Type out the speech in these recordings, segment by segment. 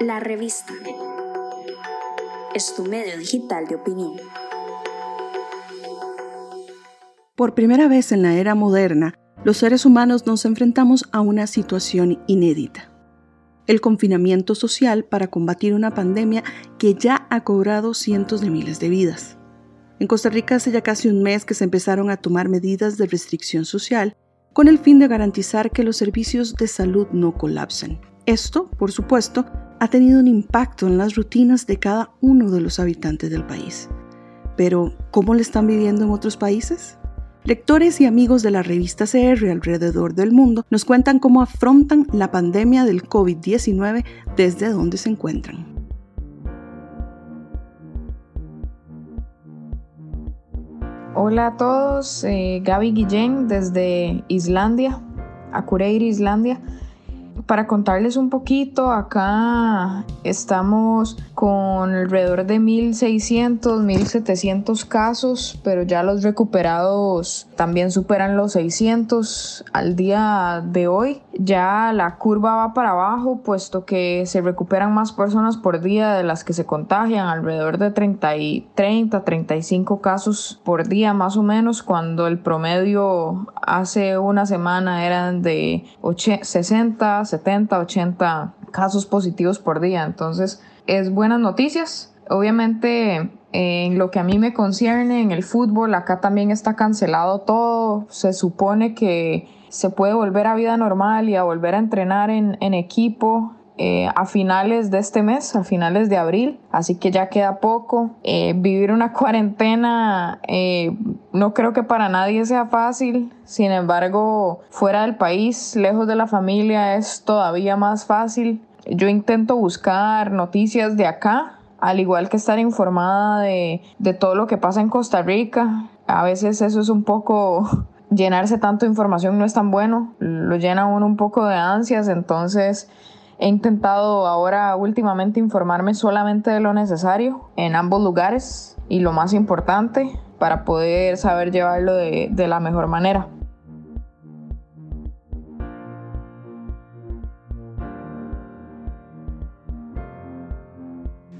La revista es tu medio digital de opinión. Por primera vez en la era moderna, los seres humanos nos enfrentamos a una situación inédita. El confinamiento social para combatir una pandemia que ya ha cobrado cientos de miles de vidas. En Costa Rica hace ya casi un mes que se empezaron a tomar medidas de restricción social con el fin de garantizar que los servicios de salud no colapsen. Esto, por supuesto, ha tenido un impacto en las rutinas de cada uno de los habitantes del país. Pero, ¿cómo le están viviendo en otros países? Lectores y amigos de la revista CR alrededor del mundo nos cuentan cómo afrontan la pandemia del COVID-19 desde donde se encuentran. Hola a todos, eh, Gaby Guillén desde Islandia, Akureyri, Islandia. Para contarles un poquito, acá estamos con alrededor de 1.600, 1.700 casos, pero ya los recuperados también superan los 600 al día de hoy. Ya la curva va para abajo, puesto que se recuperan más personas por día de las que se contagian, alrededor de 30, y 30 35 casos por día más o menos, cuando el promedio hace una semana eran de 60, 70, 80 casos positivos por día. Entonces, es buenas noticias. Obviamente, en lo que a mí me concierne, en el fútbol, acá también está cancelado todo. Se supone que se puede volver a vida normal y a volver a entrenar en, equipo. Eh, a finales de este mes, a finales de abril, así que ya queda poco. Eh, vivir una cuarentena eh, no creo que para nadie sea fácil, sin embargo, fuera del país, lejos de la familia, es todavía más fácil. Yo intento buscar noticias de acá, al igual que estar informada de, de todo lo que pasa en Costa Rica. A veces eso es un poco llenarse tanto de información no es tan bueno, lo llena uno un poco de ansias, entonces he intentado ahora últimamente informarme solamente de lo necesario en ambos lugares y lo más importante para poder saber llevarlo de, de la mejor manera.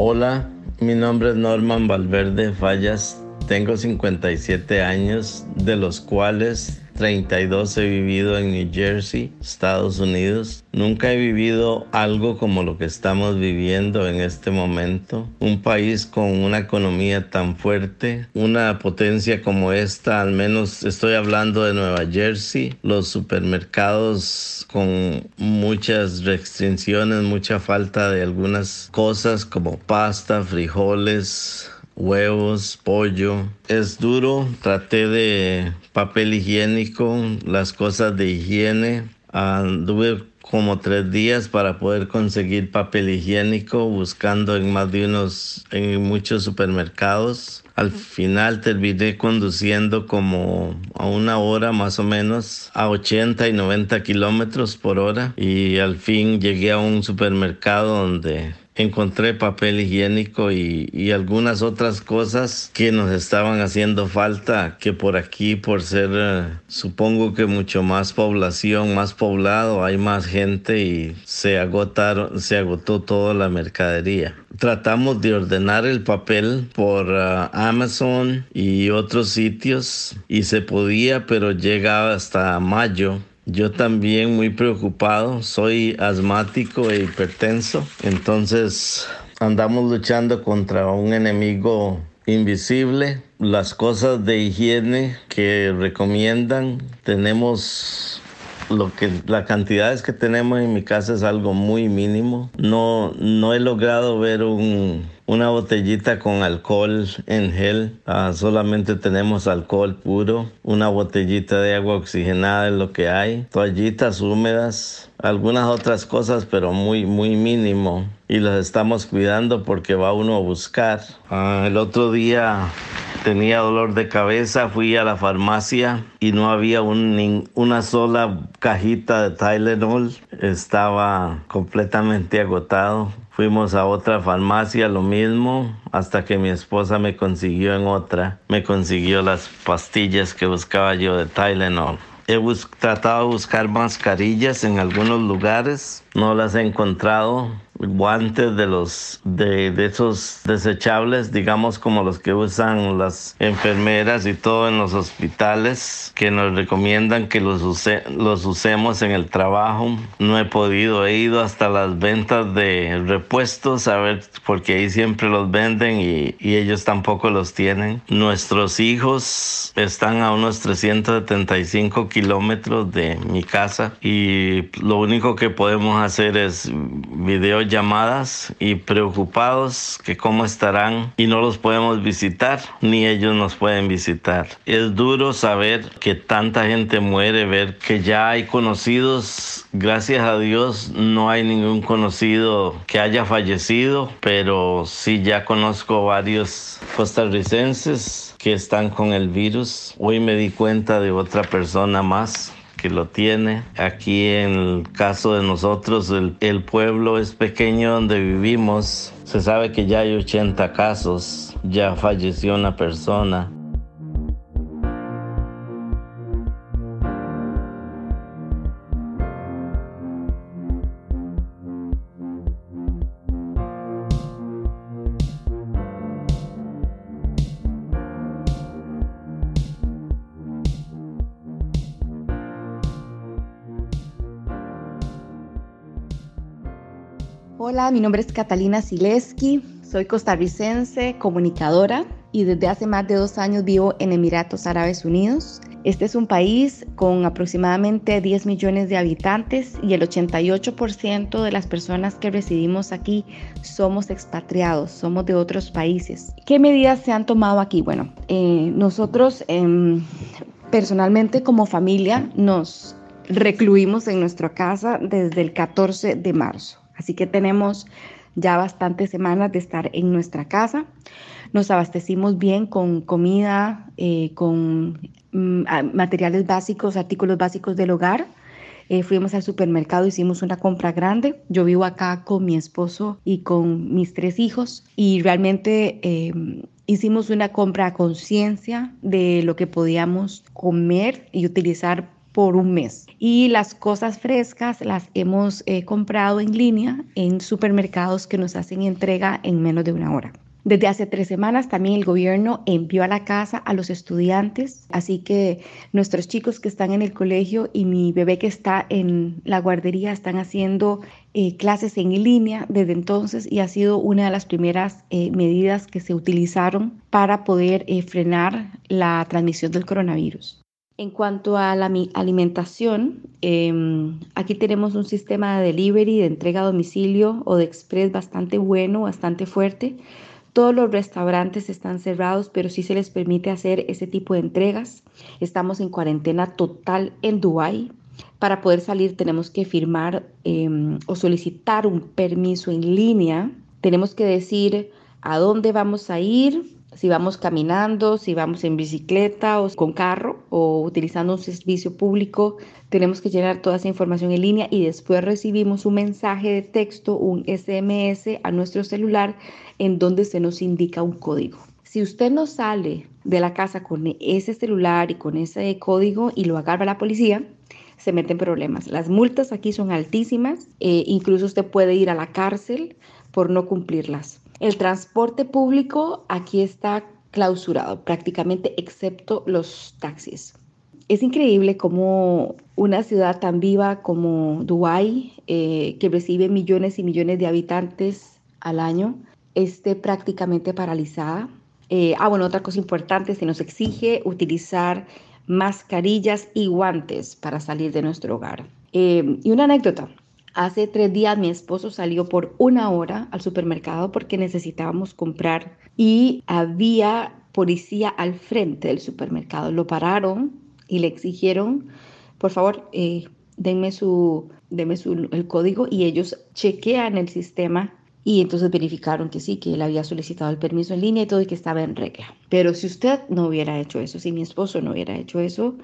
Hola, mi nombre es Norman Valverde Fallas tengo 57 años, de los cuales 32 he vivido en New Jersey, Estados Unidos. Nunca he vivido algo como lo que estamos viviendo en este momento. Un país con una economía tan fuerte, una potencia como esta, al menos estoy hablando de Nueva Jersey, los supermercados con muchas restricciones, mucha falta de algunas cosas como pasta, frijoles, huevos, pollo. Es duro, traté de papel higiénico, las cosas de higiene. Anduve como tres días para poder conseguir papel higiénico buscando en más de unos, en muchos supermercados. Al final terminé conduciendo como a una hora más o menos, a 80 y 90 kilómetros por hora. Y al fin llegué a un supermercado donde encontré papel higiénico y, algunas otras cosas que nos estaban haciendo falta, que por aquí, por ser, eh, supongo que mucho más población, más poblado, hay más gente y se agotaron, se agotó toda la mercadería. Tratamos de ordenar el papel por eh, Amazon y otros sitios y se podía, pero llegaba hasta mayo yo también muy preocupado, soy asmático e hipertenso, entonces andamos luchando contra un enemigo invisible. Las cosas de higiene que recomiendan, tenemos lo que las cantidades que tenemos en mi casa es algo muy mínimo. No no he logrado ver un una botellita con alcohol en gel. Ah, solamente tenemos alcohol puro. Una botellita de agua oxigenada es lo que hay. Toallitas húmedas. Algunas otras cosas, pero muy, muy mínimo. Y las estamos cuidando porque va uno a buscar. Ah, el otro día tenía dolor de cabeza, fui a la farmacia y no había una sola cajita de Tylenol. Estaba completamente agotado. Fuimos a otra farmacia, lo mismo, hasta que mi esposa me consiguió en otra, me consiguió las pastillas que buscaba yo de Tylenol. He tratado de buscar mascarillas en algunos lugares, no las he encontrado guantes de los de, de, esos desechables, digamos como los que usan las enfermeras y todo en los hospitales, que nos recomiendan que los, use, los usemos en el trabajo. No he podido, he ido hasta las ventas de repuestos a ver, porque ahí siempre los venden y, y ellos tampoco los tienen. Nuestros hijos están a unos 375 kilómetros de mi casa y lo único que podemos hacer es video llamadas y preocupados que cómo estarán y no los podemos visitar ni ellos nos pueden visitar. Es duro saber que tanta gente muere, ver que ya hay conocidos, gracias a Dios no hay ningún conocido que haya fallecido, pero sí ya conozco varios costarricenses que están con el virus. Hoy me di cuenta de otra persona más que lo tiene. Aquí en el caso de nosotros, el, el, pueblo es pequeño donde vivimos. Se sabe que ya hay 80 casos, ya falleció una persona. Hola, mi nombre es Catalina Sileski, soy costarricense, comunicadora y desde hace más de dos años vivo en Emiratos Árabes Unidos. Este es un país con aproximadamente 10 millones de habitantes y el 88% de las personas que residimos aquí somos expatriados, somos de otros países. ¿Qué medidas se han tomado aquí? Bueno, eh, nosotros eh, personalmente como familia nos recluimos en nuestra casa desde el 14 de marzo. Así que tenemos ya bastantes semanas de estar en nuestra casa. Nos abastecimos bien con comida, eh, con mm, materiales básicos, artículos básicos del hogar. Eh, fuimos al supermercado, hicimos una compra grande. Yo vivo acá con mi esposo y con mis tres hijos y realmente eh, hicimos una compra a conciencia de lo que podíamos comer y utilizar por un mes. Y las cosas frescas las hemos eh, comprado en línea en supermercados que nos hacen entrega en menos de una hora. Desde hace tres semanas también el gobierno envió a la casa a los estudiantes, así que nuestros chicos que están en el colegio y mi bebé que está en la guardería están haciendo eh, clases en línea desde entonces y ha sido una de las primeras eh, medidas que se utilizaron para poder frenar la transmisión del coronavirus. En cuanto a la alimentación, em, aquí tenemos un sistema de delivery, de entrega a domicilio o de express bastante bueno, bastante fuerte. Todos los restaurantes están cerrados, pero sí se les permite hacer ese tipo de entregas. Estamos en cuarentena total en Dubái. Para poder salir tenemos que firmar em, o solicitar un permiso en línea. Tenemos que decir a dónde vamos a ir, si vamos caminando, si vamos en bicicleta o con carro o utilizando un servicio público, tenemos que llenar toda esa información en línea y después recibimos un mensaje de texto, un SMS a nuestro celular en donde se nos indica un código. Si usted no sale de la casa con ese celular y con ese código y lo agarra la policía, se meten problemas. Las multas aquí son altísimas, eh, incluso usted puede ir a la cárcel por no cumplirlas. El transporte público aquí está clausurado prácticamente excepto los taxis. Es increíble cómo una ciudad tan viva como Dubái, eh, que recibe millones y millones de habitantes al año, esté prácticamente paralizada. Eh, ah, bueno, otra cosa importante, se nos exige utilizar mascarillas y guantes para salir de nuestro hogar. Eh, y una anécdota, Hace tres días mi esposo salió por una hora al supermercado porque necesitábamos comprar y había policía al frente del supermercado. Lo pararon y le exigieron, por favor, eh, denme, su, denme su, el código y ellos chequean el sistema y entonces verificaron que sí, que él había solicitado el permiso en línea y todo y que estaba en regla. Pero si usted no hubiera hecho eso, si mi esposo no hubiera hecho eso,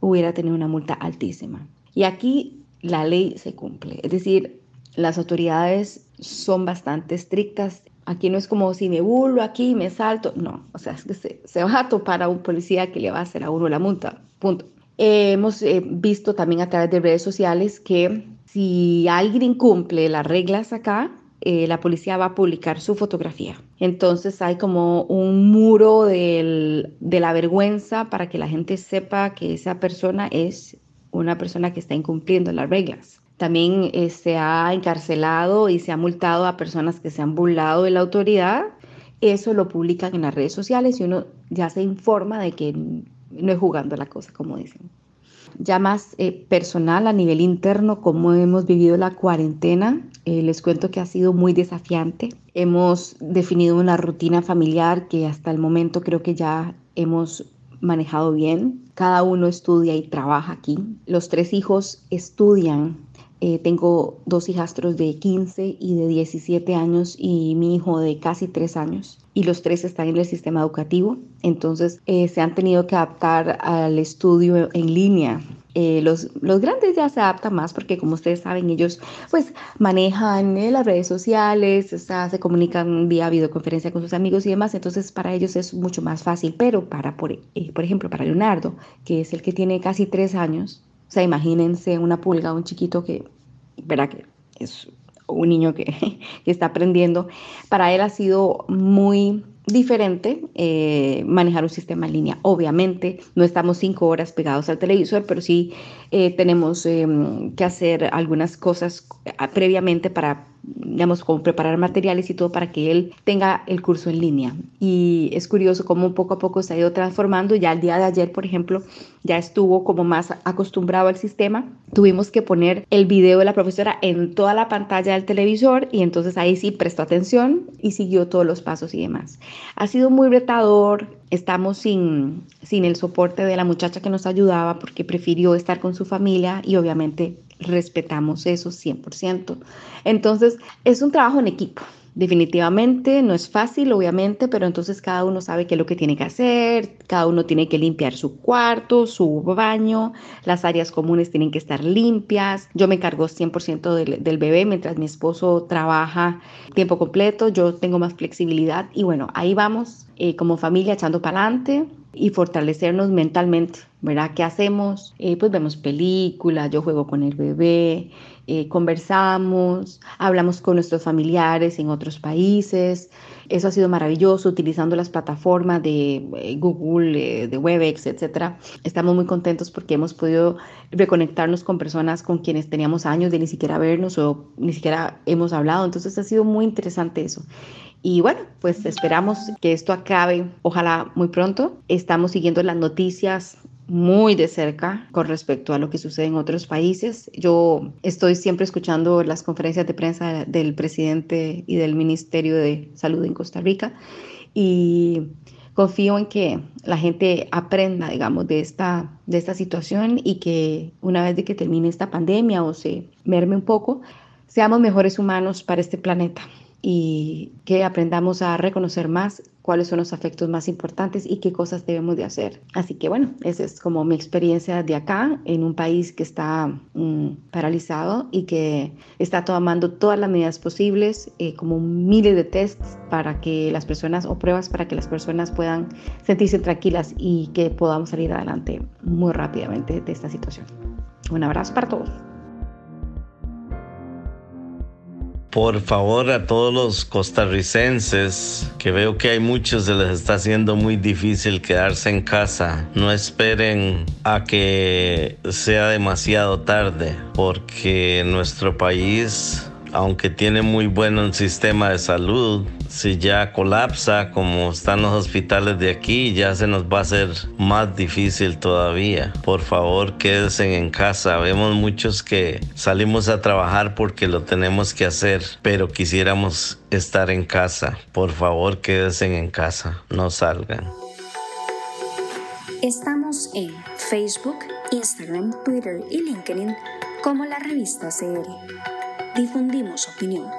hubiera tenido una multa altísima. Y aquí la ley se cumple. Es decir, las autoridades son bastante estrictas. Aquí no es como si me burlo aquí, me salto. No, o sea, es que se, va a topar a un policía que le va a hacer a uno la multa. Punto. Eh, hemos eh, visto también a través de redes sociales que si alguien incumple las reglas acá, eh, la policía va a publicar su fotografía. Entonces hay como un muro de la vergüenza para que la gente sepa que esa persona es una persona que está incumpliendo las reglas. También se ha encarcelado y se ha multado a personas que se han burlado de la autoridad. Eso lo publican en las redes sociales y uno ya se informa de que no es jugando la cosa, como dicen. Ya más eh, personal a nivel interno, cómo hemos vivido la cuarentena, eh, les cuento que ha sido muy desafiante. Hemos definido una rutina familiar que hasta el momento creo que ya hemos manejado bien. Cada uno estudia y trabaja aquí. Los tres hijos estudian. Eh, tengo dos hijastros de 15 y de 17 años y mi hijo de casi 3 años y los tres están en el sistema educativo, entonces eh, se han tenido que adaptar al estudio en línea. Eh, los, los grandes ya se adaptan más porque como ustedes saben ellos pues manejan eh, las redes sociales, se comunican vía videoconferencia con sus amigos y demás, entonces para ellos es mucho más fácil, pero para, por, por ejemplo, para Leonardo, que es el que tiene casi tres años, o sea, imagínense una pulga, un chiquito que, verá que es un niño que, está aprendiendo, para él ha sido muy diferente eh, manejar un sistema en línea. Obviamente no estamos cinco horas pegados al televisor, pero sí eh, tenemos em, que hacer algunas cosas eh, previamente para digamos, como preparar materiales y todo para que él tenga el curso en línea. Y es curioso cómo poco a poco se ha ido transformando. Ya el día de ayer, por ejemplo, ya estuvo como más acostumbrado al sistema. Tuvimos que poner el video de la profesora en toda la pantalla del televisor y entonces ahí sí prestó atención y siguió todos los pasos y demás. Ha sido muy retador. Estamos sin, sin el soporte de la muchacha que nos ayudaba porque prefirió estar con su familia y obviamente respetamos eso 100%. Entonces, es un trabajo en equipo. Definitivamente no es fácil, obviamente, pero entonces cada uno sabe qué es lo que tiene que hacer, cada uno tiene que limpiar su cuarto, su baño, las áreas comunes tienen que estar limpias. Yo me encargo 100% del, bebé mientras mi esposo trabaja tiempo completo, yo tengo más flexibilidad y bueno, ahí vamos eh, como familia echando para adelante y fortalecernos mentalmente, ¿verdad? ¿Qué hacemos? Eh, pues vemos películas, yo juego con el bebé, eh, conversamos, hablamos con nuestros familiares en otros países. Eso ha sido maravilloso utilizando las plataformas de eh, Google, de Webex, etc. Estamos muy contentos porque hemos podido reconectarnos con personas con quienes teníamos años de ni siquiera vernos o ni siquiera hemos hablado. Entonces ha sido muy interesante eso. Y bueno, pues esperamos que esto acabe, ojalá muy pronto. Estamos siguiendo las noticias muy de cerca con respecto a lo que sucede en otros países. Yo estoy siempre escuchando las conferencias de prensa del presidente y del Ministerio de Salud en Costa Rica y confío en que la gente aprenda, digamos, de esta, de esta situación y que una vez de que termine esta pandemia o se merme un poco, seamos mejores humanos para este planeta y que aprendamos a reconocer más cuáles son los afectos más importantes y qué cosas debemos de hacer. Así que bueno, esa es como mi experiencia de acá en un país que está mm, paralizado y que está tomando todas las medidas posibles, eh, como miles de tests para que las personas o pruebas para que las personas puedan sentirse tranquilas y que podamos salir adelante muy rápidamente de esta situación. Un abrazo para todos. Por favor, a todos los costarricenses, que veo que hay muchos, se les está haciendo muy difícil quedarse en casa. No esperen a que sea demasiado tarde, porque nuestro país aunque tiene muy buen sistema de salud, si ya colapsa como están los hospitales de aquí, ya se nos va a hacer más difícil todavía. Por favor, quédense en casa. Vemos muchos que salimos a trabajar porque lo tenemos que hacer, pero quisiéramos estar en casa. Por favor, quédense en casa, no salgan. Estamos en Facebook, Instagram, Twitter y LinkedIn como la revista CR difundimos opinión.